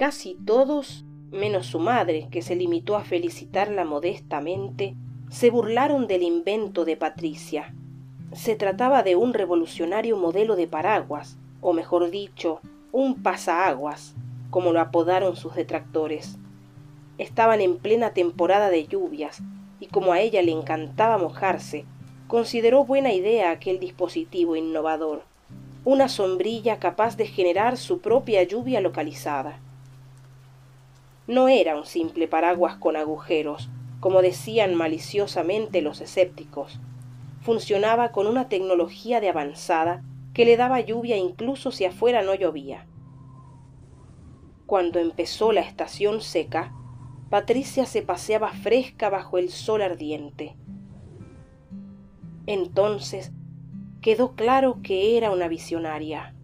casi todos, menos su madre, que se limitó a felicitarla modestamente, se burlaron del invento de Patricia. Se trataba de un revolucionario modelo de paraguas, o mejor dicho, un pasaaguas, como lo apodaron sus detractores. Estaban en plena temporada de lluvias, y como a ella le encantaba mojarse, consideró buena idea aquel dispositivo innovador, una sombrilla capaz de generar su propia lluvia localizada. No era un simple paraguas con agujeros, como decían maliciosamente los escépticos. Funcionaba con una tecnología de avanzada que le daba lluvia incluso si afuera no llovía. Cuando empezó la estación seca, Patricia se paseaba fresca bajo el sol ardiente. Entonces quedó claro que era una visionaria.